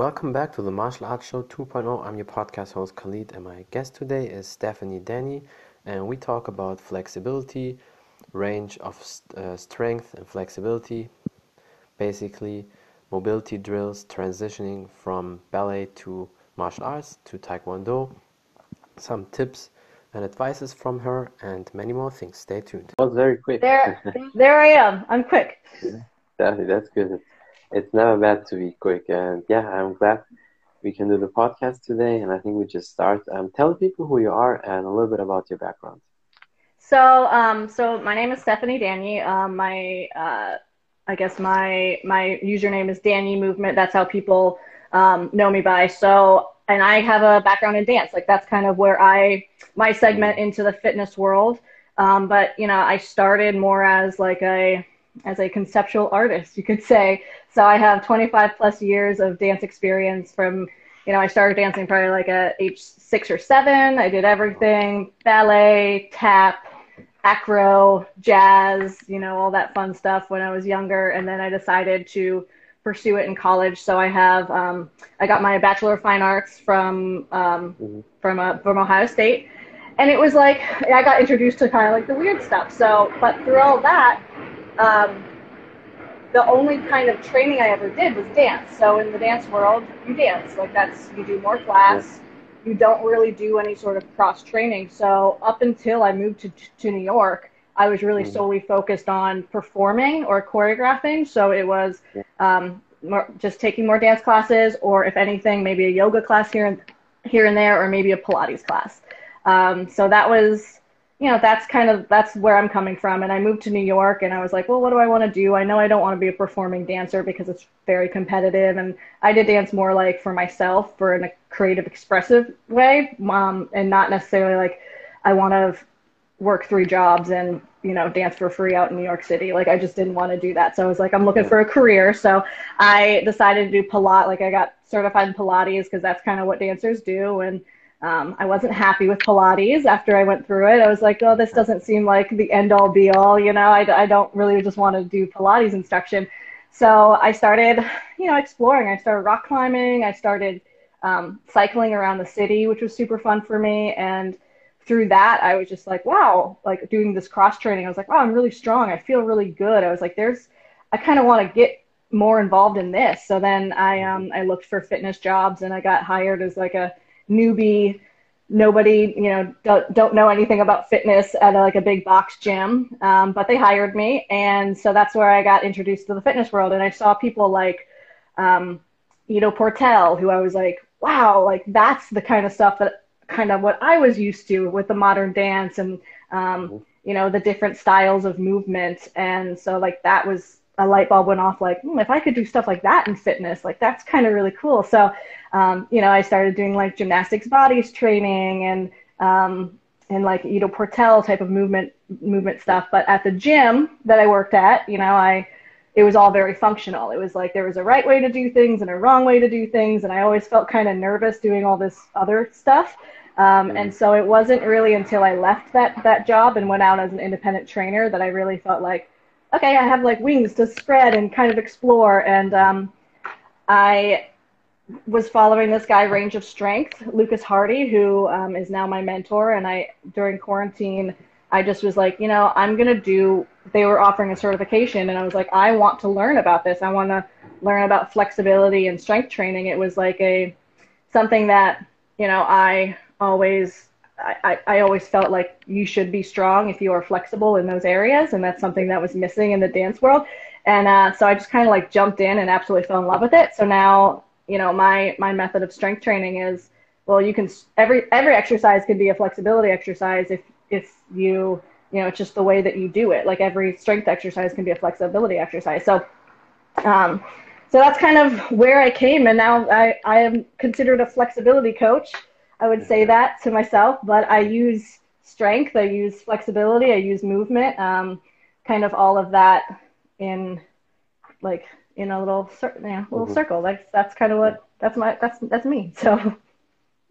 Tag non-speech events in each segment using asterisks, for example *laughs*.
welcome back to the Martial Arts Show 2.0. I'm your podcast host Khalid, and my guest today is Stephanie Danyi, and we talk about flexibility, range of uh, strength and flexibility, basically mobility drills, transitioning from ballet to martial arts to taekwondo, some tips and advices from her, and many more things. Stay tuned. That was very quick. There, *laughs* there I am. I'm quick. Definitely, that's good it's never bad to be quick. And yeah, I'm glad we can do the podcast today. And I think we just start. Um, tell people who you are and a little bit about your background. So, um, so my name is Stephanie Danyi. Um, my, uh, I guess my my username is Danyi Movement. That's how people um, know me by. So, and I have a background in dance. Like that's kind of where I my segment into the fitness world. Um, but you know, I started more as like a as a conceptual artist, you could say. So I have 25 plus years of dance experience from, you know, I started dancing probably like at age six or seven. I did everything ballet, tap, acro, jazz, you know, all that fun stuff when I was younger. And then I decided to pursue it in college. So I have, um, I got my Bachelor of Fine Arts from, um, from, uh, from Ohio State. And it was like, I got introduced to kind of like the weird stuff. So, but through all that, um, the only kind of training I ever did was dance. So in the dance world, you dance. Like that's you do more class. You don't really do any sort of cross training. So up until I moved to to New York, I was really mm. solely focused on performing or choreographing. So it was um, more, just taking more dance classes, or if anything, maybe a yoga class here and here and there, or maybe a Pilates class. Um, so that was you know that's kind of that's where i'm coming from. And i moved to new york and i was like well what do i want to do? I know i don't want to be a performing dancer because it's very competitive. And i did dance more like for myself for in a creative expressive way um, and not necessarily like i want to work three jobs and you know dance for free out in new york city. Like i just didn't want to do that. So i was like i'm looking for a career. So i decided to do pilates like i got certified in pilates because that's kind of what dancers do. And um, I wasn't happy with Pilates after I went through it. I was like, oh, this doesn't seem like the end all be all. You know, I, I don't really just want to do Pilates instruction. So I started, you know, exploring. I started rock climbing. I started um, cycling around the city, which was super fun for me. And through that, I was just like, wow, like doing this cross training. I was like, wow, I'm really strong. I feel really good. I was like, there's, I kind of want to get more involved in this. So then I, um, I looked for fitness jobs and I got hired as like a newbie nobody you know don't, don't know anything about fitness at a, like a big box gym. Um, but they hired me and so that's where i got introduced to the fitness world. And i saw people like um, you know Portal who i was like wow like that's the kind of stuff that kind of what i was used to with the modern dance and um, mm-hmm. you know the different styles of movement. And so like that was a light bulb went off like mm, if i could do stuff like that in fitness like that's kind of really cool. So um, you know i started doing like gymnastics bodies training and um, and like Ido Portal type of movement movement stuff. But at the gym that i worked at you know i it was all very functional. It was like there was a right way to do things and a wrong way to do things and i always felt kind of nervous doing all this other stuff. Um, and so it wasn't really until i left that that job and went out as an independent trainer that i really felt like okay, I have like wings to spread and kind of explore. And um, I was following this guy, Range of Strength, Lucas Hardy, who um, is now my mentor. And I, during quarantine, I just was like, you know, I'm going to do, they were offering a certification. And I was like, I want to learn about this. I want to learn about flexibility and strength training. It was like a, something that, you know, I always I, I always felt like you should be strong if you are flexible in those areas, and that's something that was missing in the dance world. And uh, so I just kind of like jumped in and absolutely fell in love with it. So now, you know, my my method of strength training is well, you can every every exercise can be a flexibility exercise if if you you know it's just the way that you do it. Like every strength exercise can be a flexibility exercise. So. Um, so that's kind of where I came, and now I, I am considered a flexibility coach I would say that to myself, but I use strength, I use flexibility, I use movement, um, kind of all of that in like in a little cir- yeah, little mm-hmm. circle. Like that's kind of what that's my that's that's me. *laughs*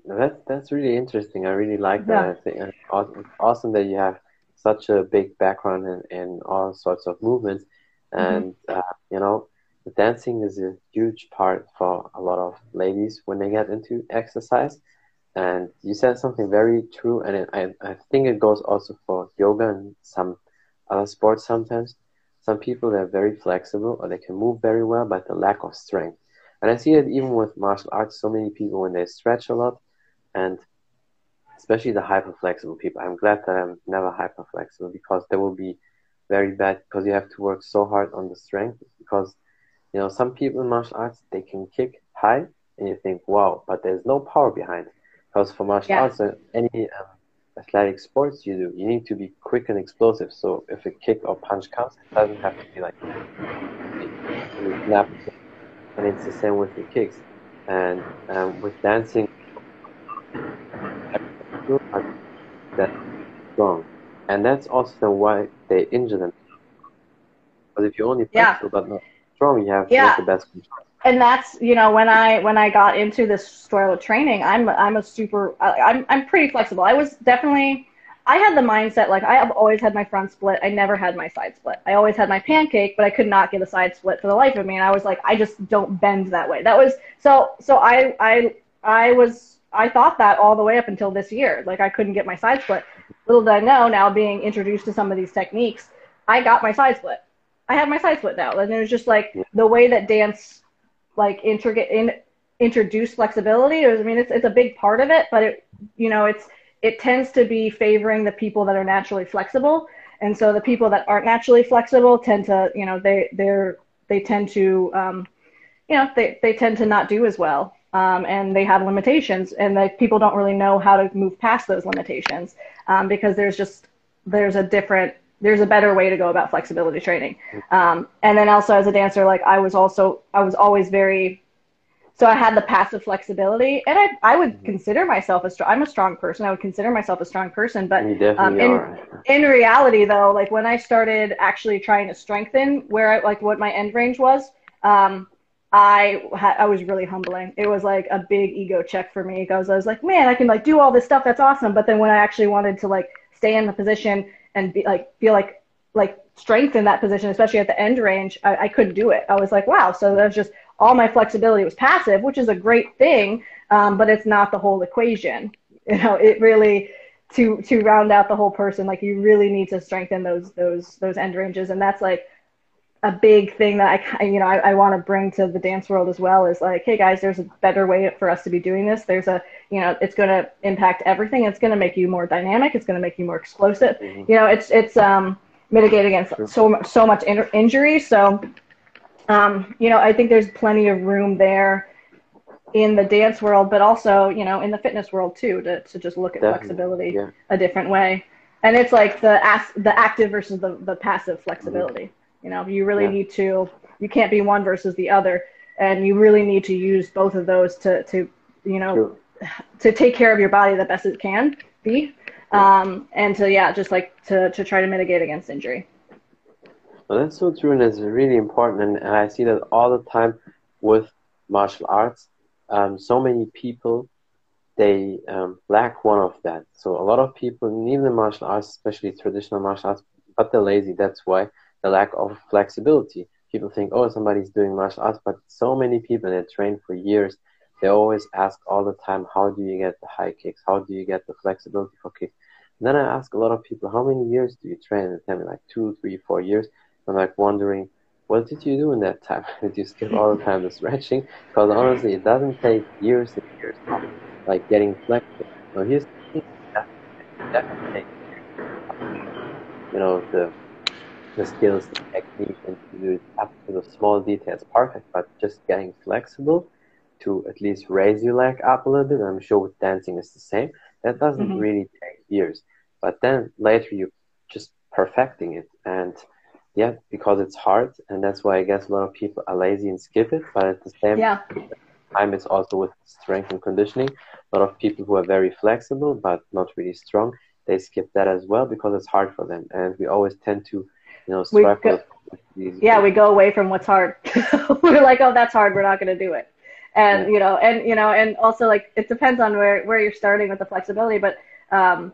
So that's that's really interesting. I really like that. Yeah. I think it's awesome, awesome that you have such a big background in, in all sorts of movements, mm-hmm. and mm-hmm. uh, you know dancing is a huge part for a lot of ladies when they get into exercise. And you said something very true, and it, I, I think it goes also for yoga and some other sports sometimes. Some people they're very flexible or they can move very well, but the lack of strength. And I see it even with martial arts. So many people when they stretch a lot, and especially the hyper flexible people. I'm glad that I'm never hyper flexible because they will be very bad because you have to work so hard on the strength. Because you know some people in martial arts they can kick high, and you think wow, but there's no power behind. It. Because for martial yeah. arts, and any um, athletic sports you do, you need to be quick and explosive. So if a kick or punch comes, it doesn't have to be like snap. And it's the same with the kicks. And um, with dancing, that strong, and that's also why they injure them. But if you're only flexible yeah. but not strong, you have yeah. the best control and that's you know when I when I got into this style of training, I'm I'm a super I'm I'm pretty flexible. I was definitely I had the mindset like I have always had my front split. I never had my side split. I always had my pancake, but I could not get a side split for the life of me. And I was like, I just don't bend that way. That was so so I I I was I thought that all the way up until this year. Like I couldn't get my side split. Little did I know now being introduced to some of these techniques, I got my side split. I have my side split now. And it was just like the way that dance like intricate in introduce flexibility. I mean, it's it's a big part of it, but it you know it's it tends to be favoring the people that are naturally flexible, and so the people that aren't naturally flexible tend to you know they they're they tend to um, you know they they tend to not do as well. Um, and they have limitations, and the people don't really know how to move past those limitations um, because there's just there's a different there's a better way to go about flexibility training. Um, and then also as a dancer, like I was also, I was always very, so I had the passive flexibility and I, I would mm-hmm. consider myself a strong, I'm a strong person. I would consider myself a strong person, but um, in, in reality though, like when I started actually trying to strengthen where I, like what my end range was, um, I ha- I was really humbling. It was like a big ego check for me because I was like, man, I can like do all this stuff. That's awesome. But then when I actually wanted to like stay in the position and be like feel like like strength in that position, especially at the end range, I, I couldn't do it. I was like, wow. So that's just all my flexibility was passive, which is a great thing, um, but it's not the whole equation. You know, it really to to round out the whole person, like you really need to strengthen those those those end ranges, and that's like a big thing that I, you know, I, I want to bring to the dance world as well is like, hey guys, there's a better way for us to be doing this. There's a, you know, it's going to impact everything. It's going to make you more dynamic. It's going to make you more explosive. Mm-hmm. You know, it's it's um, mitigating against sure. so so much in- injury. So, um, you know, I think there's plenty of room there in the dance world, but also, you know, in the fitness world too, to to just look at Definitely. flexibility yeah. a different way. And it's like the as- the active versus the the passive flexibility. Mm-hmm you know, you really yeah. need to, you can't be one versus the other. And you really need to use both of those to, to you know, to take care of your body the best it can be. Um, and to, yeah, just like to, to try to mitigate against injury. Well, that's so true, and it's really important. And, and I see that all the time with martial arts. Um, so many people they um, lack one of that. So a lot of people, even in martial arts, especially traditional martial arts, but they're lazy. That's why the lack of flexibility. People think, oh, somebody's doing martial arts, but so many people that train for years, they always ask all the time, how do you get the high kicks? How do you get the flexibility for kicks? And then I ask a lot of people, how many years do you train? And they tell me like two, three, four years. I'm like wondering, what did you do in that time? *laughs* did you skip all the *laughs* time the stretching? Because honestly, it doesn't take years and years like getting flexible. So here's the thing, definitely, taking years. you know, the the skills, the technique, and to do it up to the small details perfect, but just getting flexible to at least raise your leg up a little bit. I'm sure with dancing is the same. That doesn't mm-hmm. really take years. But then later you're just perfecting it. And yeah, because it's hard. And that's why I guess a lot of people are lazy and skip it. But at the same yeah. time, it's also with strength and conditioning. A lot of people who are very flexible but not really strong, they skip that as well because it's hard for them. And we always tend to you know, go, yeah, we go away from what's hard. *laughs* We're like, oh, that's hard. We're not going to do it. And yeah. you know, and you know, and also like it depends on where where you're starting with the flexibility, but um,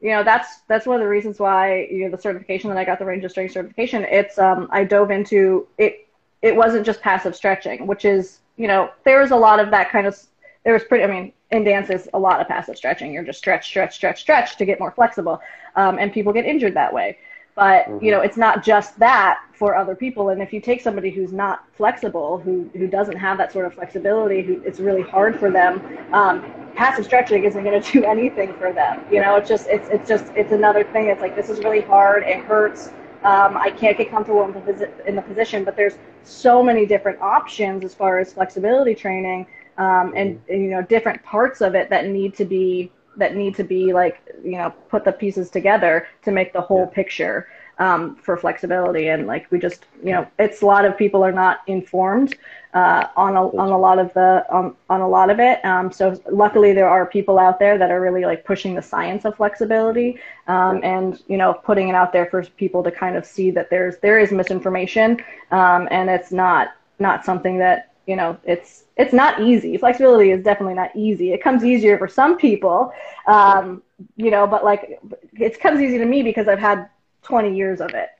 you know, that's that's one of the reasons why you know the certification that I got, the range of strength certification. It's um, I dove into it. it wasn't just passive stretching, which is, you know, there was a lot of that kind of, there was pretty, I mean, in dance is a lot of passive stretching. You're just stretch, stretch, stretch, stretch to get more flexible. Um, and people get injured that way. But, mm-hmm. you know, it's not just that for other people. And if you take somebody who's not flexible, who, who doesn't have that sort of flexibility, who it's really hard for them, um, passive stretching isn't going to do *laughs* anything for them. You know, it's just, it's, it's just, it's another thing. It's like, this is really hard. It hurts. Um, I can't get comfortable in the, in the position, but there's so many different options as far as flexibility training um, and, and, you know different parts of it that need to be that need to be like you know put the pieces together to make the whole yeah. picture um, for flexibility. And like we just you know it's a lot of people are not informed uh, on a on a lot of the on, on a lot of it. Um, so luckily there are people out there that are really like pushing the science of flexibility um, and you know putting it out there for people to kind of see that there's there is misinformation um, and it's not not something that you know it's it's not easy. Flexibility is definitely not easy. It comes easier for some people um, you know but like it comes easy to me because i've had 20 years of it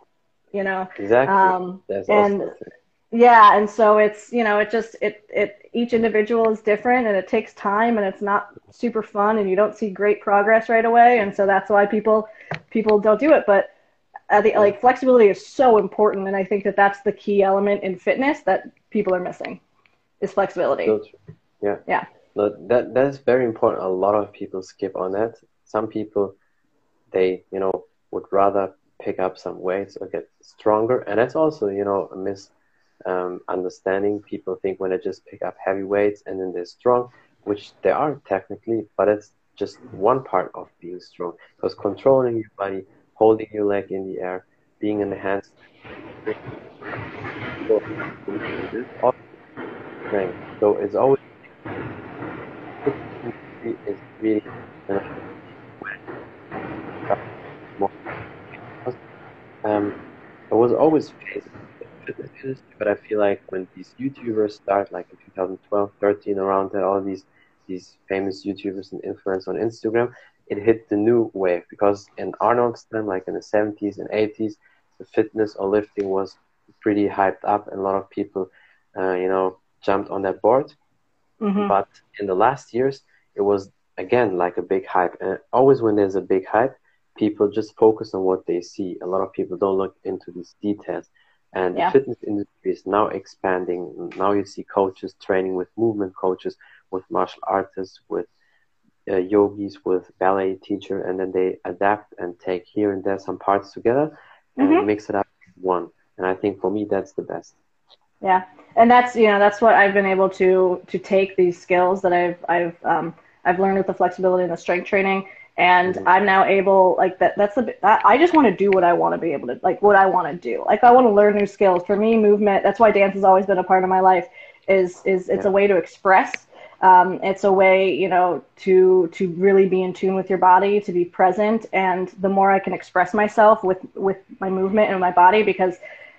you know? Exactly. Um, That's and yeah and so it's you know it just it it each individual is different and it takes time and it's not super fun and you don't see great progress right away. And so that's why people people don't do it. But uh, the, like flexibility is so important and i think that that's the key element in fitness that people are missing is flexibility. So yeah. Yeah. No, that that's very important. A lot of people skip on that. Some people, they you know would rather pick up some weights or get stronger, and that's also you know a mis um, understanding. People think when they just pick up heavy weights and then they're strong, which they are technically, but it's just one part of being strong. Because controlling your body, holding your leg in the air, being in the hands, So it's always is really um, I was always faced but I feel like when these YouTubers start, like in 2012, 13, around that, all these these famous YouTubers and influencers on Instagram, it hit the new wave because in Arnold's time, like in the 70s and 80s, the fitness or lifting was pretty hyped up, and a lot of people, uh, you know, jumped on that board. Mm-hmm. But in the last years, it was again like a big hype. And always when there's a big hype, people just focus on what they see. A lot of people don't look into these details. And yeah. the fitness industry is now expanding. Now you see coaches training with movement coaches, with martial artists, with uh, yogis, with ballet teacher, and then they adapt and take here and there some parts together and mm-hmm. mix it up one. And I think for me, that's the best. Yeah, and that's you know that's what I've been able to to take these skills that I've I've um, I've learned with the flexibility and the strength training, and mm-hmm. I'm now able like that. That's the I just want to do what I want to be able to like what I want to do. Like I want to learn new skills. For me, movement. That's why dance has always been a part of my life. Is is it's yeah. a way to express. Um, it's a way you know to to really be in tune with your body, to be present, and the more I can express myself with with my movement and my body because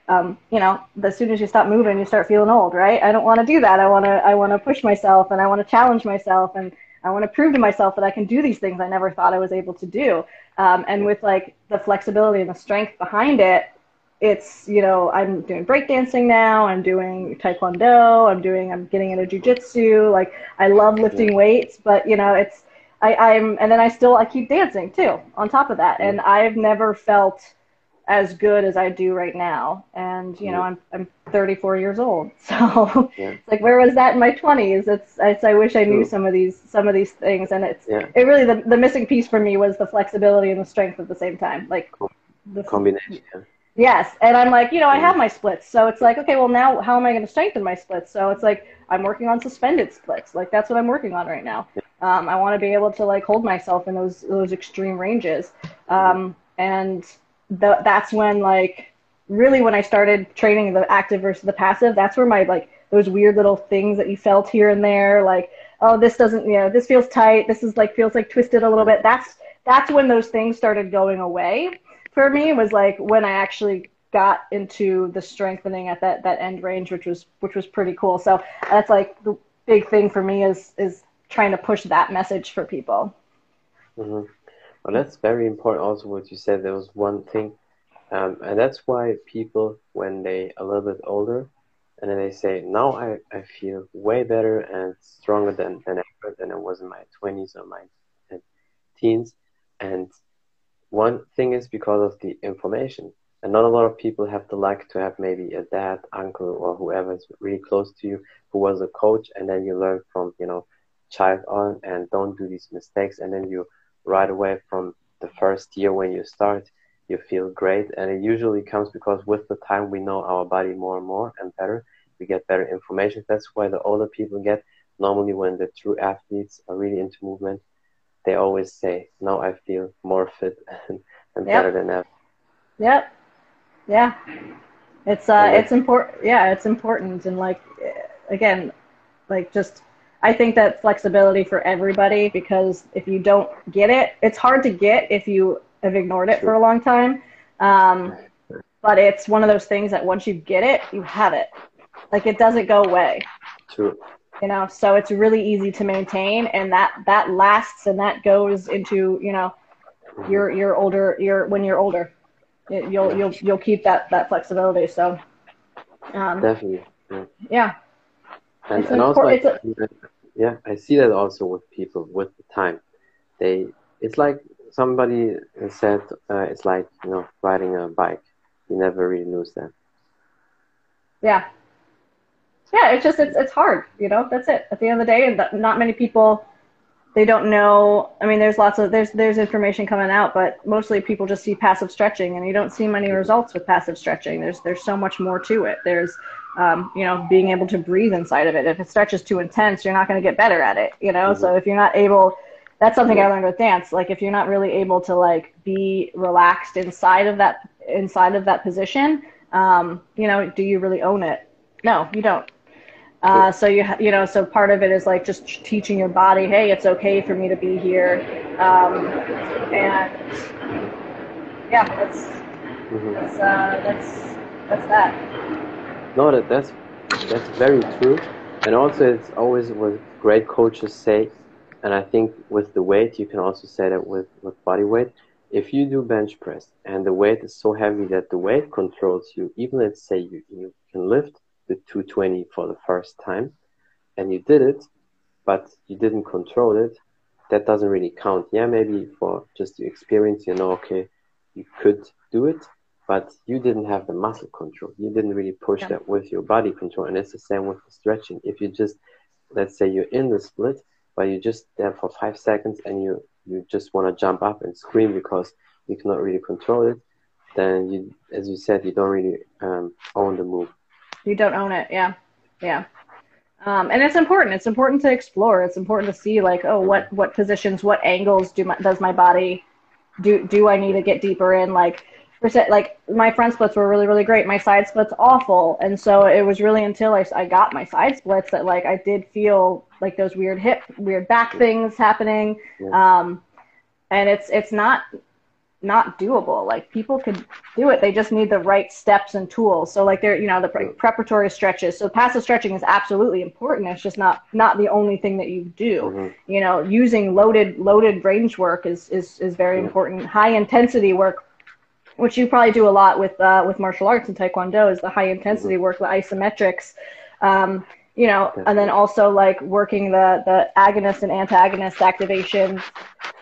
um, you know, as soon as you stop moving, you start feeling old, right? I don't want to do that. I want to, I want to push myself and I want to challenge myself and I want to prove to myself that I can do these things I never thought I was able to do. Um, and with like the flexibility and the strength behind it, it's, you know, I'm doing breakdancing now. I'm doing taekwondo. I'm doing, I'm getting into jujitsu. Like I love lifting weights, but you know, it's, I, I'm, and then I still, I keep dancing too on top of that. And I've never felt, as good as I do right now. And you know, I'm I'm 34 years old, *laughs* so yeah. it's like where was that in my 20s? It's, it's I wish I knew True. some of these some of these things, and it's yeah. it really the the missing piece for me was the flexibility and the strength at the same time, like the combination. Yeah. Yes, and I'm like, you know, I have my splits, so it's like, okay, well now how am I going to strengthen my splits? So it's like I'm working on suspended splits, like that's what I'm working on right now. Um, I want to be able to like hold myself in those those extreme ranges, um, and that's when like really when I started training the active versus the passive, that's where my like those weird little things that you felt here and there, like oh this doesn't you know this feels tight, this is like feels like twisted a little bit. That's that's when those things started going away for me. Was like when I actually got into the strengthening at that that end range, which was which was pretty cool. So that's like the big thing for me is is trying to push that message for people. Mm-hmm. Well, that's very important. Also, what you said, there was one thing, um, and that's why people, when they a little bit older, and then they say, now I, I feel way better and stronger than, than ever than I was in my 20s or my teens. And one thing is because of the information. And not a lot of people have the luck to have maybe a dad, uncle, or whoever is really close to you who was a coach, and then you learn from, you know, child on and don't do these mistakes. And then you right away from the first year when you start, you feel great. And it usually comes because with the time we know our body more and more and better. We get better information. That's why the older people get normally when the true athletes are really into movement, they always say, "Now I feel more fit *laughs* and, and yep. better than ever." Yep. Yeah. It's uh, it's important. Yeah, it's important, and like, again, like just I think that flexibility for everybody because if you don't get it, it's hard to get if you have ignored it for a long time. Um, but it's one of those things that once you get it, you have it. Like it doesn't go away. True. You know, so it's really easy to maintain, and that that lasts, and that goes into you know, your your older your when you're older, it, you'll you'll you'll keep that that flexibility. So. Um, Definitely. Yeah. yeah. And, and also, I, yeah, I see that also with people with the time. They, it's like somebody said, uh, it's like you know riding a bike. You never really lose that. Yeah. Yeah, it's just it's it's hard, you know. That's it. At the end of the day, and not many people they don't know. I mean, there's lots of there's there's information coming out, but mostly people just see passive stretching, and you don't see many results with passive stretching. There's there's so much more to it. There's um, you know, being able to breathe inside of it. If it stretches too intense, you're not going to get better at it, you know? Mm-hmm. So if you're not able, that's something I learned with dance. Like if you're not really able to like be relaxed inside of that, inside of that position, um, you know, do you really own it? No, you don't. Uh, so you you know so part of it is like just teaching your body hey it's okay for me to be here um, and yeah that's mm-hmm. that's uh, that's that's that no, that that's that's very true, and also it's always what great coaches say, and I think with the weight you can also say that with with body weight. If you do bench press and the weight is so heavy that the weight controls you, even let's say you, you can lift the 220 for the first time, and you did it, but you didn't control it, that doesn't really count. Yeah, maybe for just the experience, you know, okay, you could do it, but you didn't have the muscle control. You didn't really push yeah. that with your body control. And it's the same with the stretching. If you just, let's say you're in the split, but you're just there for five seconds and you, you just want to jump up and scream because you cannot really control it, then you, as you said, you don't really um, own the move. You don't own it. Yeah. Yeah. Um, and it's important. It's important to explore. It's important to see like, oh, what, what positions, what angles do my, does my body do, do I need to get deeper in? Like, percent like my front splits were really really great. My side splits awful. And so it was really until I, I got my side splits that like i did feel like those weird hip weird back things happening. Um, and it's it's not not doable. Like people could do it. They just need the right steps and tools. So like they're you know the pre- preparatory stretches. So passive stretching is absolutely important. It's just not not the only thing that you do. Mm-hmm. you know using loaded loaded range work is is is very mm-hmm. important. High intensity work which you probably do a lot with uh, with martial arts and taekwondo is the high intensity work the isometrics um, you know and then also like working the the agonist and antagonist activation.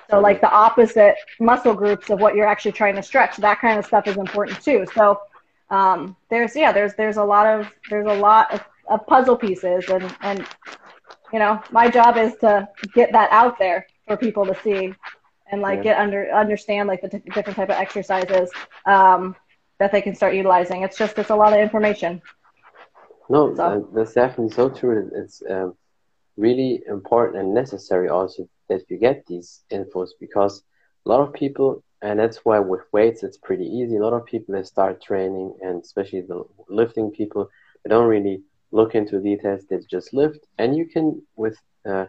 So like the opposite muscle groups of what you're actually trying to stretch that kind of stuff is important too. So um, there's yeah there's there's a lot of there's a lot of, of puzzle pieces and and you know my job is to get that out there for people to see and like yeah. get under understand like the t- different type of exercises um, that they can start utilizing. It's just it's a lot of information. No, so. uh, that's definitely so true. It's um, really important and necessary also that you get these infos because a lot of people, and that's why with weights it's pretty easy. A lot of people they start training, and especially the lifting people, they don't really look into details. They just lift, and you can with uh,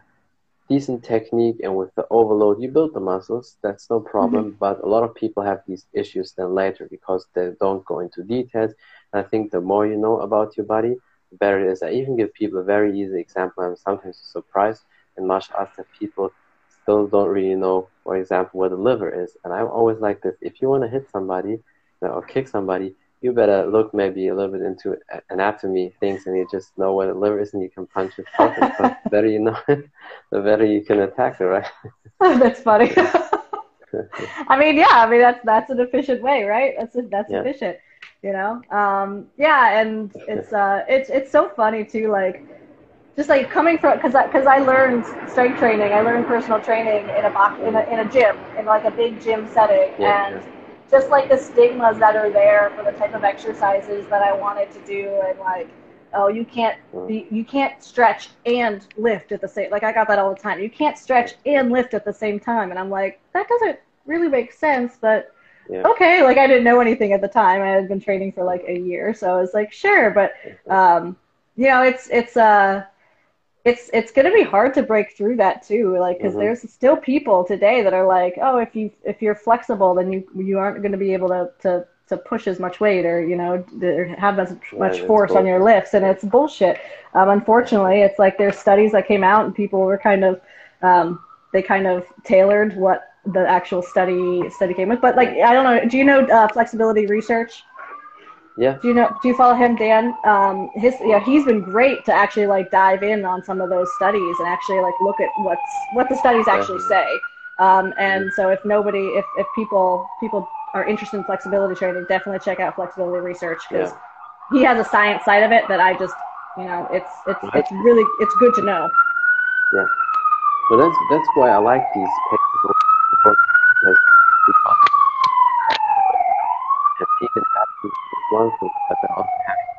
decent technique and with the overload you build the muscles that's no problem. Mm-hmm. but a lot of people have these issues then later because they don't go into details. And i think the more you know about your body the better it is. I even give people a very easy example. I'm sometimes surprised in martial arts that people still don't really know for example where the liver is. And i'm always like this. If you want to hit somebody or kick somebody you better look maybe a little bit into anatomy things and you just know what the liver is and you can punch it *laughs* the better you know it, *laughs* the better you can attack it, right? *laughs* that's funny. I mean, yeah, I mean that's that's an efficient way, right? That's that's yeah. efficient, you know. Um, yeah, and it's uh, it's it's so funny too, like just like coming from because because I, I, learned strength training, I learned personal training in a box in a in a gym in like a big gym setting, yeah, and yeah. Just like the stigmas that are there for the type of exercises that I wanted to do, and like oh you can't be, you can't stretch and lift at the same like I got that all the time. You can't stretch and lift at the same time, and I'm like that doesn't really make sense, but. Yeah. Okay, like I didn't know anything at the time. I had been training for like a year, so I was like, sure, but um, you know, it's it's uh it's it's going to be hard to break through that too like because mm-hmm. there's still people today that are like oh if you if you're flexible then you you aren't going to be able to to to push as much weight or you know have as much yeah, force on your lifts and it's bullshit. Um, unfortunately it's like there's studies that came out and people were kind of um, they kind of tailored what the actual study study came with but like i don't know do you know uh, flexibility research yeah. Do you know? Do you follow him, Dan? Um, his yeah, he's been great to actually like dive in on some of those studies and actually like look at what's what the studies actually say. Um, and so if nobody, if if people people are interested in flexibility training, definitely check out flexibility research because yeah. he has a science side of it that I just you know it's it's it's really it's good to know. Yeah. Well, that's that's why I like these papers because even one thing, but also having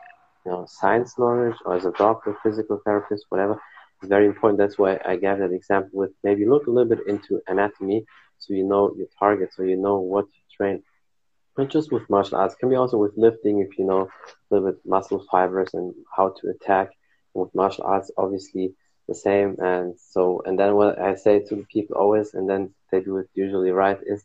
you know science knowledge or as a doctor, physical therapist, whatever, is very important. That's why I gave that example with maybe look a little bit into anatomy so you know your target, so you know what to train. Not just with martial arts, can be also with lifting if you know a little bit muscle fibers and how to attack. And with martial arts, obviously the same. And so, and then what I say to the people always, and then they do it usually right, is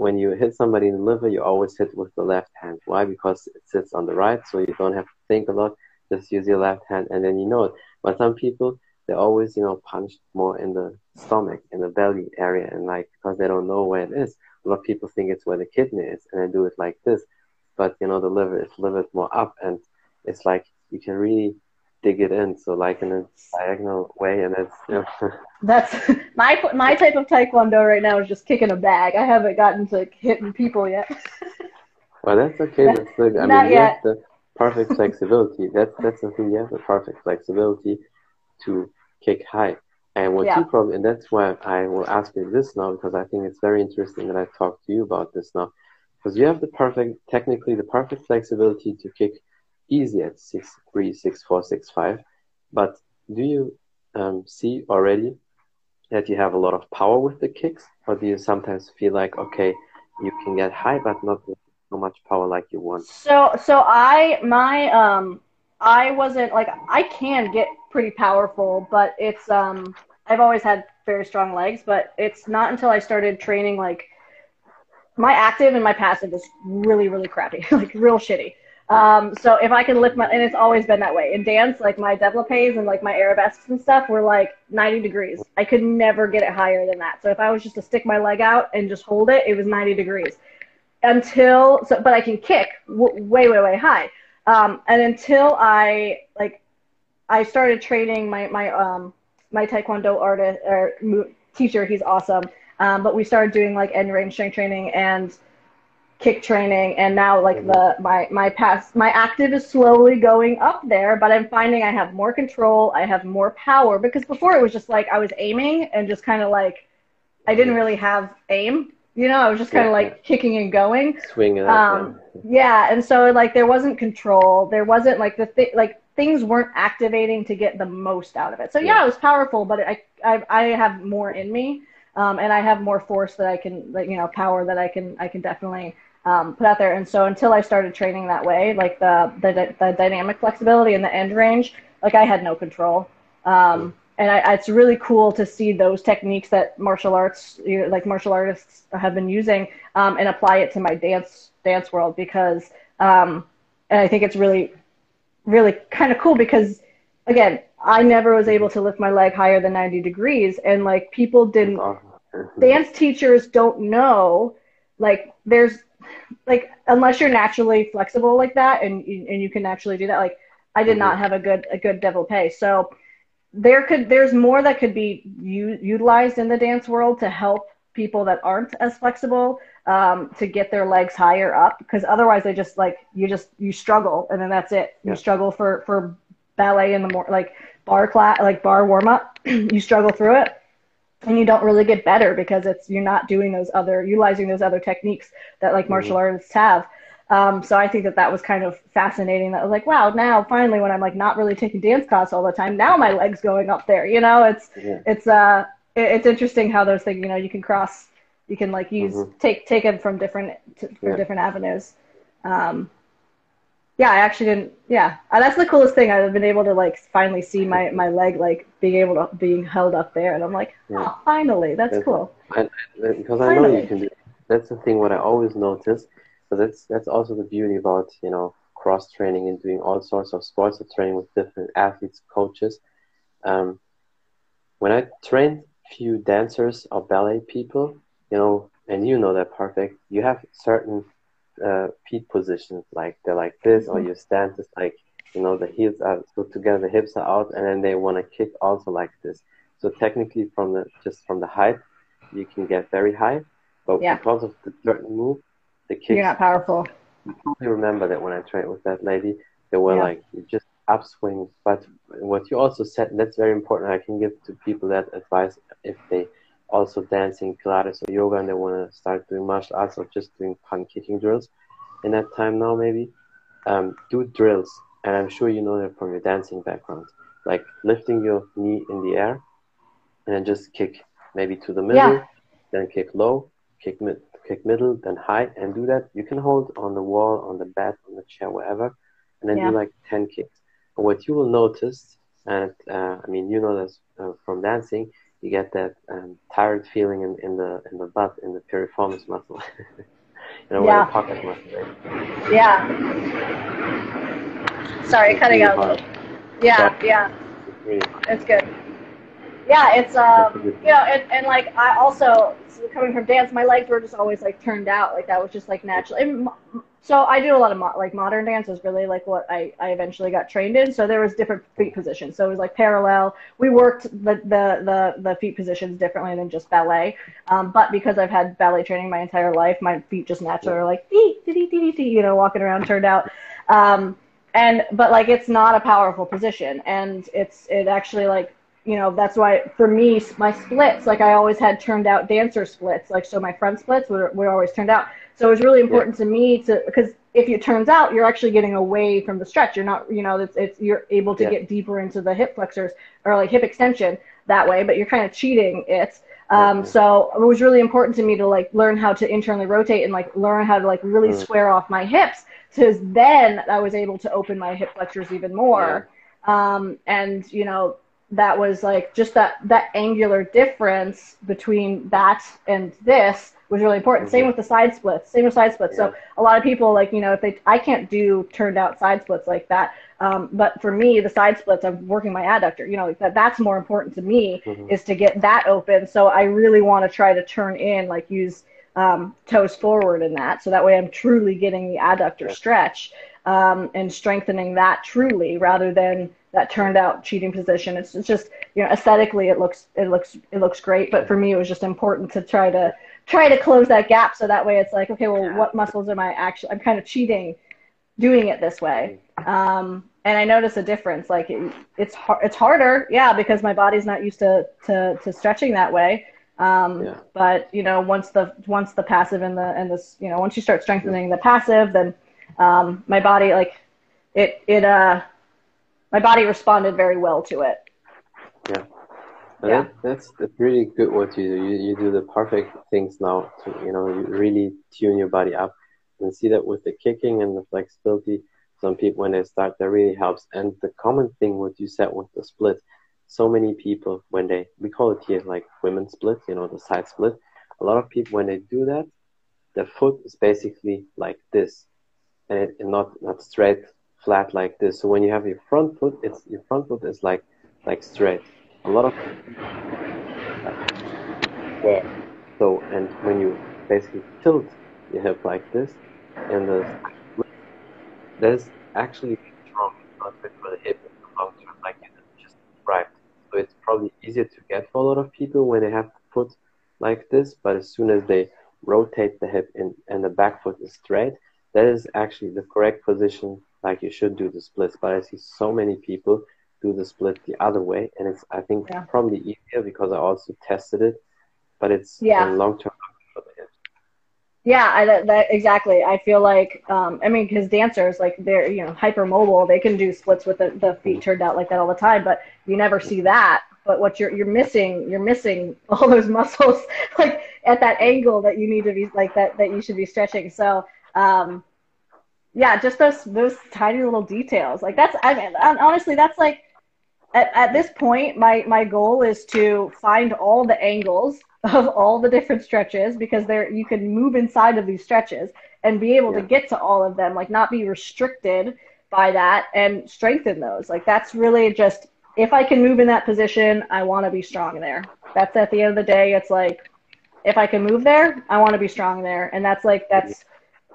when you hit somebody in the liver, you always hit with the left hand. Why? Because it sits on the right, so you don't have to think a lot. Just use your left hand, and then you know it. But some people, they always, you know, punch more in the stomach, in the belly area, and like because they don't know where it is. A lot of people think it's where the kidney is, and they do it like this. But you know, the liver is a little bit more up, and it's like you can really dig it in. So like in a diagonal way, and it's you know. *laughs* That's my my type of taekwondo right now is just kicking a bag. I haven't gotten to hitting people yet. *laughs* well, that's okay. That's good. I Not mean, yet. you have the perfect flexibility. that's that's the thing. You have the perfect flexibility to kick high. And what yeah. you probably, and that's why I will ask you this now because I think it's very interesting that I talk to you about this now, because you have the perfect, technically the perfect flexibility to kick easy at six three, six four, six five. But do you um, see already that you have a lot of power with the kicks, or do you sometimes feel like okay, you can get high, but not so much power like you want? So, so I my um I wasn't like I can get pretty powerful, but it's um I've always had very strong legs, but it's not until I started training like my active and my passive is really really crappy, *laughs* like real shitty. Um, so if I can lift my, and it's always been that way in dance, like my développés and like my arabesques and stuff were like 90 degrees. I could never get it higher than that. So if I was just to stick my leg out and just hold it, it was 90 degrees until, so, but I can kick w- way, way, way high. Um, and until I like, I started training my, my, um, my Taekwondo artist or teacher. He's awesome. Um, but we started doing like end range strength training and, kick training and now like the my my past my active is slowly going up there but i'm finding i have more control i have more power because before it was just like i was aiming and just kind of like i didn't really have aim you know i was just kind of yeah. like kicking and going. Swinging um yeah. and so like there wasn't control there wasn't like the thing like things weren't activating to get the most out of it. So yeah, yeah. it was powerful but I, I i have more in me um, and I have more force that I can, like, you know, power that I can, I can definitely um, put out there. And so until I started training that way, like the, the, the dynamic flexibility and the end range, like I had no control. Um, and I, it's really cool to see those techniques that martial arts, you know, like martial artists have been using, um, and apply it to my dance dance world because, um, and I think it's really, really kind of cool because, again, I never was able to lift my leg higher than 90 degrees, and like people didn't, *laughs* dance teachers don't know, like there's like unless you're naturally flexible like that and and you can naturally do that like I did mm-hmm. not have a good a good développé. So there could there's more that could be u- utilized in the dance world to help people that aren't as flexible um, to get their legs higher up because otherwise they just like you just you struggle and then that's it. You struggle for for ballet in the more like barre class like barre warm up *clears throat* you struggle through it and you don't really get better because it's you're not doing those other utilizing those other techniques that like martial mm-hmm. artists have um, so I think that that was kind of fascinating. That was like, wow, now finally, when I'm like not really taking dance class all the time, now my legs going up there. You know, it's yeah. it's uh it, it's interesting how those things. You know, you can cross, you can like use mm-hmm. take take them from different to, from yeah. different avenues. Um, yeah, I actually didn't. Yeah, uh, that's the coolest thing. I've been able to like finally see my my leg like being able to being held up there, and I'm like, oh, finally, that's, that's cool. Because finally. I know you can do. That's the thing. What I always notice so that's that's also the beauty about you know cross training and doing all sorts of sports of training with different athletes, coaches. Um, when I trained few dancers or ballet people, you know, and you know that perfect, you have certain uh, feet positions, like they're like this, or mm-hmm. your stance is like, you know, the heels are put together, the hips are out, and then they want to kick also like this. So technically, from the just from the height, you can get very high, but yeah. because of the certain move, the kids. You're not powerful. I remember that when I trained with that lady, they were yeah. like just upswings. But what you also said, that's very important. I can give to people that advice if they also dancing Pilates or yoga and they want to start doing martial arts or just doing pun kicking drills in that time now maybe. Um, do drills, and I'm sure you know that from your dancing background, like lifting your knee in the air and then just kick maybe to the middle, yeah. then kick low, kick mid, kick middle, then high, and do that. You can hold on the wall, on the bed, on the chair, wherever, and then yeah. do like 10 kicks. And what you will notice, and uh, I mean, you know this uh, from dancing, you get that um, tired feeling in, in the in the butt, in the piriformis muscle. *laughs* you know, yeah. pocket muscle is. Yeah. Sorry, it's cutting out. Yeah, but yeah. It's, really it's good. Yeah, it's um, you know, and, and like I also coming from dance, my legs were just always like turned out, like that was just like natural. And so I do a lot of mo- like modern dance is really like what I, I eventually got trained in. So there was different feet positions. So it was like parallel. We worked the the the, the feet positions differently than just ballet. Um, but because I've had ballet training my entire life, my feet just naturally are like dee, dee, dee, dee, you know, walking around turned out. Um, and but like it's not a powerful position, and it's it actually like you know that's why for me my splits like i always had turned out dancer splits like so my front splits were, were always turned out so it was really important yeah. to me to because if it turns out you're actually getting away from the stretch you're not you know it's, it's you're able to yeah. get deeper into the hip flexors or like hip extension that way but you're kind of cheating it um, so it was really important to me to like learn how to internally rotate and like learn how to like really mm. square off my hips because then i was able to open my hip flexors even more yeah. um, and you know that was like just that that angular difference between that and this was really important. Mm-hmm. Same with the side splits. Same with side splits. Yeah. So a lot of people like you know if they I can't do turned out side splits like that. Um, but for me, the side splits, I'm working my adductor. You know that that's more important to me mm-hmm. is to get that open. So I really want to try to turn in like use um, toes forward in that. So that way I'm truly getting the adductor stretch um, and strengthening that truly rather than that turned out cheating position. It's, it's just you know aesthetically it looks it looks it looks great, but for me it was just important to try to try to close that gap so that way it's like okay well what muscles am I actually I'm kind of cheating doing it this way. Um, and I notice a difference. Like it, it's hard, it's harder, yeah, because my body's not used to to, to stretching that way. Um, yeah. But you know, once the once the passive and the and this, you know, once you start strengthening the passive, then um, my body like it it uh my body responded very well to it. Yeah. yeah. That, that's that's really good what you do. You, you do the perfect things now to you know you really tune your body up and see that with the kicking and the flexibility. Some people when they start that really helps. And the common thing what you said with the split, so many people when they we call it here like women split, you know the side split. A lot of people when they do that, the foot is basically like this, and, it, and not not straight flat like this. So when you have your front foot, it's your front foot is like like straight. A lot of yeah. So and when you basically tilt your hip like this, and the that is actually strong, not good for the hip in the long term, like you just described. So it's probably easier to get for a lot of people when they have the foot like this, but as soon as they rotate the hip in, and the back foot is straight, that is actually the correct position, like you should do the splits. But I see so many people do the split the other way, and it's I think yeah. probably easier because I also tested it, but it's yeah. long term yeah, I, that, that, exactly. I feel like, um, I mean, because dancers, like they're, you know, hyper mobile, they can do splits with the, the feet turned out like that all the time, but you never see that. But what you're, you're missing, you're missing *laughs* all those muscles, like at that angle that you need to be, like that, that you should be stretching. So, um, yeah, just those, those tiny little details. Like that's, I mean, honestly, that's like, at, at this point, my, my goal is to find all the angles *laughs* of all the different stretches because there you can move inside of these stretches and be able yeah. to get to all of them, like not be restricted by that and strengthen those. Like that's really just if I can move in that position, I want to be strong there. That's at the end of the day, it's like if I can move there, I want to be strong there. And that's like that's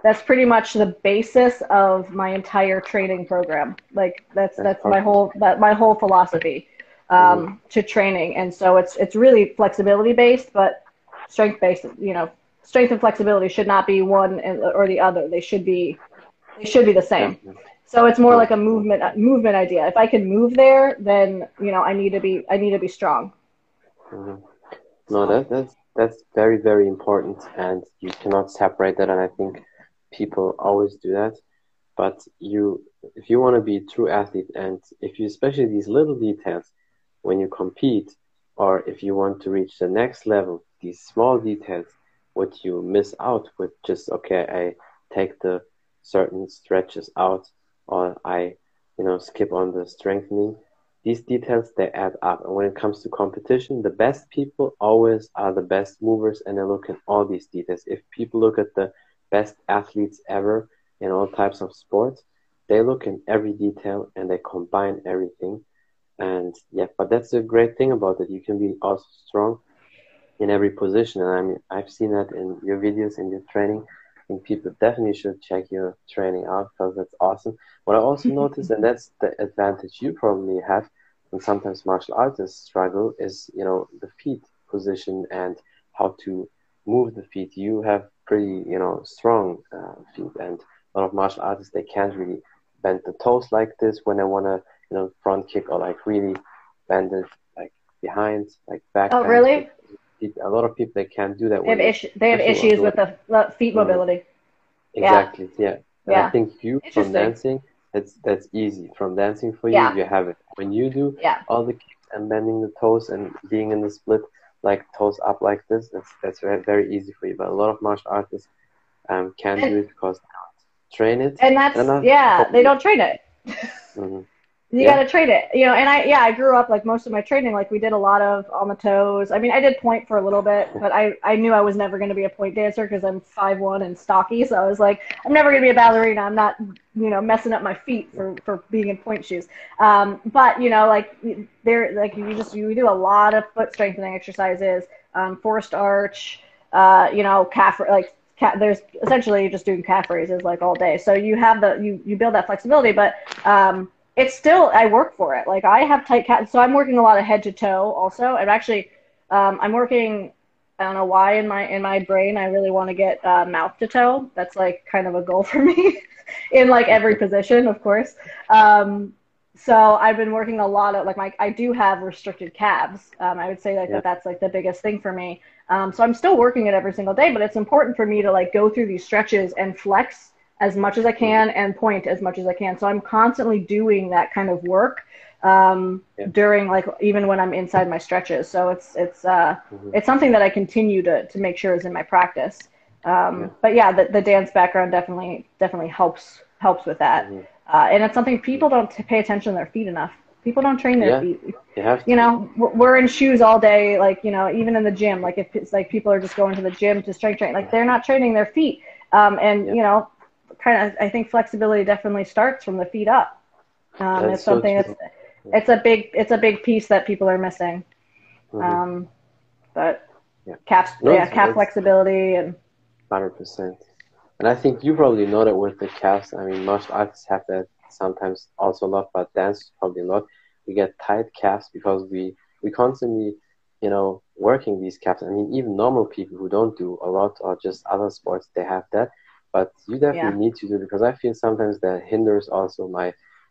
that's pretty much the basis of my entire training program. Like that's that's my whole that my whole philosophy um, mm-hmm. to training. And so it's it's really flexibility based, but strength based. You know, strength and flexibility should not be one or the other. They should be they should be the same. So it's more like a movement movement idea. If I can move there, then you know I need to be I need to be strong. Mm-hmm. No, that that's that's very very important, and you cannot separate that. And I think people always do that. But you, if you want to be a true athlete, and if you especially these little details, when you compete or if you want to reach the next level, these small details, what you miss out with just, okay, I take the certain stretches out or I, you know, skip on the strengthening. These details, they add up. And when it comes to competition, the best people always are the best movers and they look at all these details. If people look at the best athletes ever in all types of sports, they look in every detail and they combine everything and yeah, but that's a great thing about it. You can be also strong in every position. And I mean, I've seen that in your videos and your training. And people definitely should check your training out because that's awesome. What I also *laughs* noticed, and that's the advantage you probably have, and sometimes martial artists struggle, is you know the feet position and how to move the feet. You have pretty you know strong uh, feet, and a lot of martial artists they can't really bend the toes like this when they want to you know, front kick or like really bend it like behind, like back. Oh, really? A lot of people they can't do that. They have, issues. they have issues with the feet mm-hmm. mobility. Exactly. Yeah. yeah. yeah. I think you from dancing, that's that's easy. From dancing for you, yeah. you have it. When you do yeah. all the kicks and bending the toes and being in the split, like toes up like this, that's that's very very easy for you. But a lot of martial artists um, can't and, do it because they don't train it. And that's and yeah, they don't train it. mm-hmm. You yeah. got to trade it, you know. And I, yeah, I grew up like most of my training, like we did a lot of on the toes. I mean, I did pointe for a little bit, but I, I knew I was never going to be a pointe dancer because I'm five one and stocky. So I was like, I'm never going to be a ballerina. I'm not, you know, messing up my feet for for being in pointe shoes. Um, but you know, like there, like you just you do a lot of foot strengthening exercises, um, forced arch, uh, you know, calf like there's essentially you're just doing calf raises like all day. So you have the you you build that flexibility, but um, it's still I work for it. Like I have tight calves, so I'm working a lot of head to toe. Also, I'm actually um, I'm working. I don't know why in my in my brain I really want to get uh, mouth to toe. That's like kind of a goal *laughs* for me in like every position, of course. Um, so I've been working a lot of like my I do have restricted calves. Um, I would say like yeah. that that's like the biggest thing for me. Um, so I'm still working it every single day, but it's important for me to like go through these stretches and flex as much as I can and point as much as I can. So I'm constantly doing that kind of work um, yeah. during like even when I'm inside my stretches. So it's it's uh, mm-hmm. it's something that I continue to to make sure is in my practice. Um, yeah. But yeah, the, the dance background definitely definitely helps helps with that. Mm-hmm. Uh, and it's something people don't pay attention to their feet enough. People don't train their yeah. feet. You, you know, we're in shoes all day. Like you know, even in the gym. Like if it's like people are just going to the gym to strength train, like they're not training their feet. Um, and you know, kind of I think flexibility definitely starts from the feet up. Um, it's something so that's it's a big it's a big piece that people are missing. Mm-hmm. Um, but yeah. calf no, yeah calf flexibility and. Hundred percent. and I think you probably know that with the calves. I mean, martial artists have that sometimes also a lot, but dance probably not. We get tight calves because we we constantly, you know, working these calves. I mean, even normal people who don't do a lot or just other sports, they have that. But you definitely yeah. need to do it because I feel sometimes that hinders also my,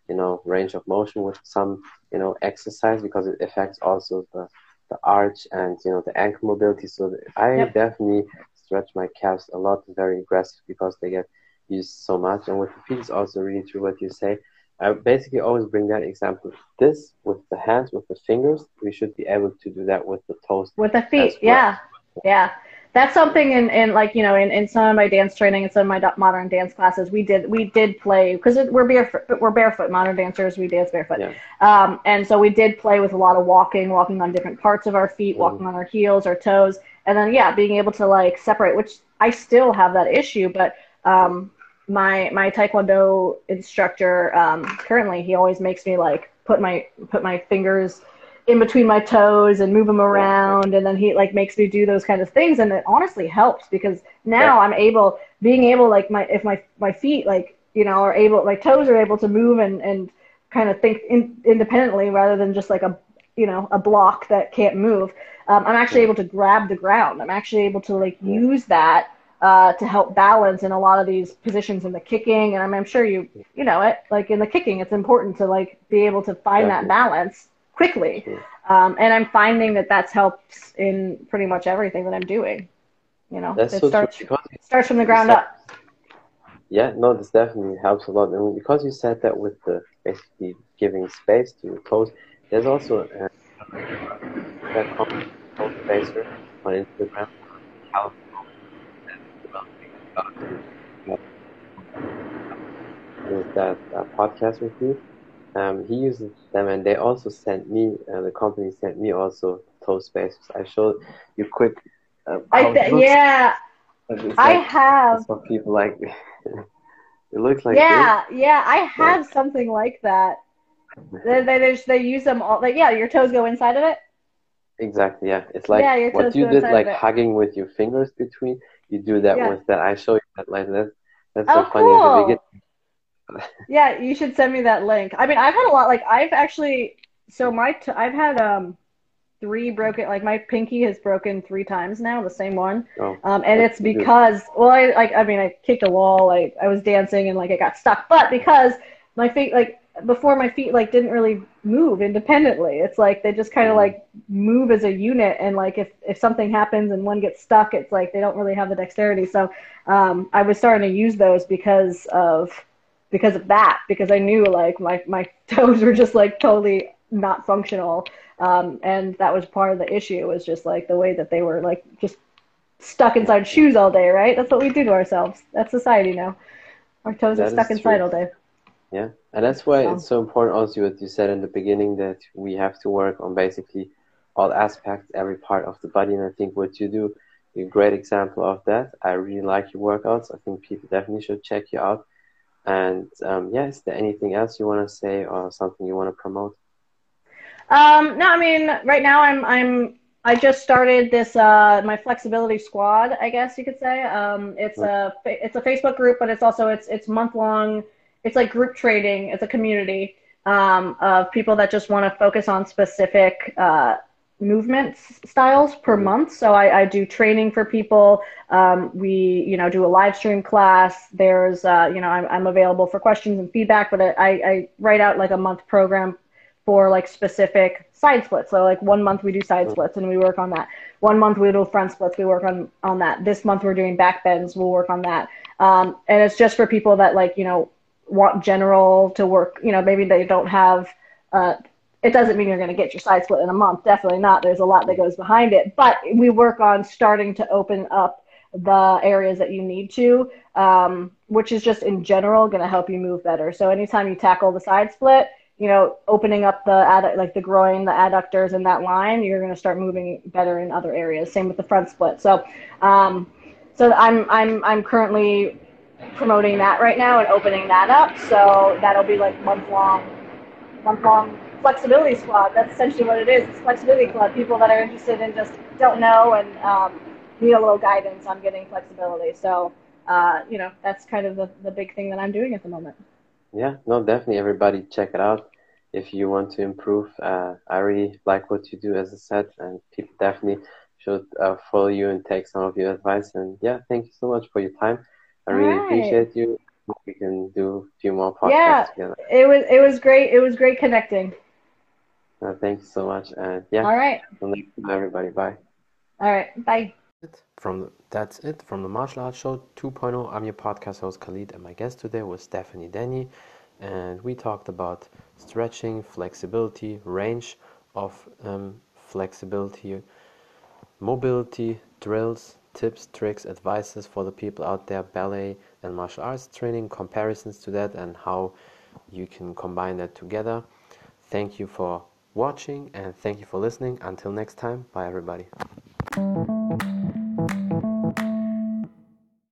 you know, range of motion with some, you know, exercise because it affects also the the arch and you know the ankle mobility. So I yep. definitely stretch my calves a lot, very aggressive because they get used so much. And with the feet, it's also really true what you say. I basically always bring that example. This with the hands, with the fingers, we should be able to do that with the toes. With the feet, well. yeah, yeah. That's something in, in like you know in, in some of my dance training and some of my modern dance classes we did we did play because we're barefoot we're barefoot modern dancers we dance barefoot yeah. um, and so we did play with a lot of walking walking on different parts of our feet walking mm-hmm. on our heels our toes and then yeah being able to like separate which I still have that issue but um, my my taekwondo instructor um, currently he always makes me like put my put my fingers in between my toes and move them around and then he like makes me do those kind of things and it honestly helps because now i'm able being able like my if my my feet like you know are able my toes are able to move and and kind of think in, independently rather than just like a you know a block that can't move um, i'm actually able to grab the ground. I'm actually able to like use that uh, to help balance in a lot of these positions in the kicking. And I'm, I'm, sure you you know it. Like in the kicking, it's important to like be able to find that balance quickly. Um, and I'm finding that that's helps in pretty much everything that I'm doing. You know, that's it so starts starts from the ground up. Yeah, no, this definitely helps a lot. And because you said that with the basically giving space to your toes, there's also a, that common spacer on Instagram with that uh, podcast with you. Um, he uses them, and they also sent me. Uh, the company sent me also toe spacers. I showed you quick. Uh, I th- yeah, like, I have. Some people like. *laughs* it looks like. Yeah, this. yeah, I have something like that. *laughs* they, they just they use them all. Like yeah, your toes go inside of it. Exactly. Yeah, it's like yeah, what you did, like hugging with your fingers between you do that yeah. with that. I show you that like that. That's so oh, funny. Cool. Yeah, you should send me that link. I mean, I've had a lot. Like I've actually, so my t- I've had um three broken. Like my pinky has broken three times now, the same one. Oh, um, and it's because well, I like I mean, I kicked a wall. Like I was dancing and like I got stuck, but because my feet like before my feet like didn't really move independently. It's like they just kind of mm. like move as a unit, and like if if something happens and one gets stuck, it's like they don't really have the dexterity. So um, I was starting to use those because of because of that because I knew like my my *laughs* toes were just like totally not functional, um, and that was part of the issue was just like the way that they were like just stuck inside shoes all day. Right? That's what we do to ourselves. That's society now. Our toes that are stuck inside true. all day. Yeah, and that's why it's so important also what you said in the beginning that we have to work on basically all aspects, every part of the body. And I think what you do, a great example of that. I really like your workouts. I think people definitely should check you out. And um, yeah, is there anything else you want to say or something you want to promote? Um, no, I mean, right now I'm I'm I just started this uh, my flexibility squad, I guess you could say. Um, it's a it's a Facebook group, but it's also it's it's month long it's like group trading. It's a community um, of people that just want to focus on specific uh, movement styles per mm-hmm. month. So I, I do training for people. Um, we, you know, do a live stream class. There's, uh, you know, I'm, I'm available for questions and feedback, but I, I write out like a month program for like specific side splits. So like one month we do side mm-hmm. splits and we work on that. One month we do front splits. We work on on that. This month we're doing back bends. We'll work on that. Um, and it's just for people that like you know want general to work, you know, maybe they don't have, uh, it doesn't mean you're going to get your side split in a month. Definitely not. There's a lot that goes behind it. But we work on starting to open up the areas that you need to, um, which is just in general going to help you move better. So anytime you tackle the side split, you know, opening up the like the groin, the adductors, and that line, you're going to start moving better in other areas. Same with the front split. So, um, so I'm I'm I'm currently promoting that right now and opening that up. So that'll be like month long, month long flexibility squad. That's essentially what it is. It's flexibility club. People that are interested in just don't know and um, need a little guidance on getting flexibility. So uh, you know, that's kind of the, the big thing that I'm doing at the moment. Yeah, no, definitely everybody check it out if you want to improve. Uh, I really like what you do, as I said, and people definitely should uh, follow you and take some of your advice. And yeah, thank you so much for your time. I All really right. appreciate you. We can do a few more podcasts Yeah. together. It was it was great. It was great connecting. Uh, thank you so much. And yeah, All right. time, everybody. Bye. All right. Bye. from the, that's it from the martial arts show 2.0 i'm your podcast host khalid and my guest today was stephanie danyi and we talked about stretching flexibility range of um, flexibility mobility drills tips tricks advices for the people out there ballet and martial arts training comparisons to that and how you can combine that together thank you for watching and thank you for listening. Until next time bye everybody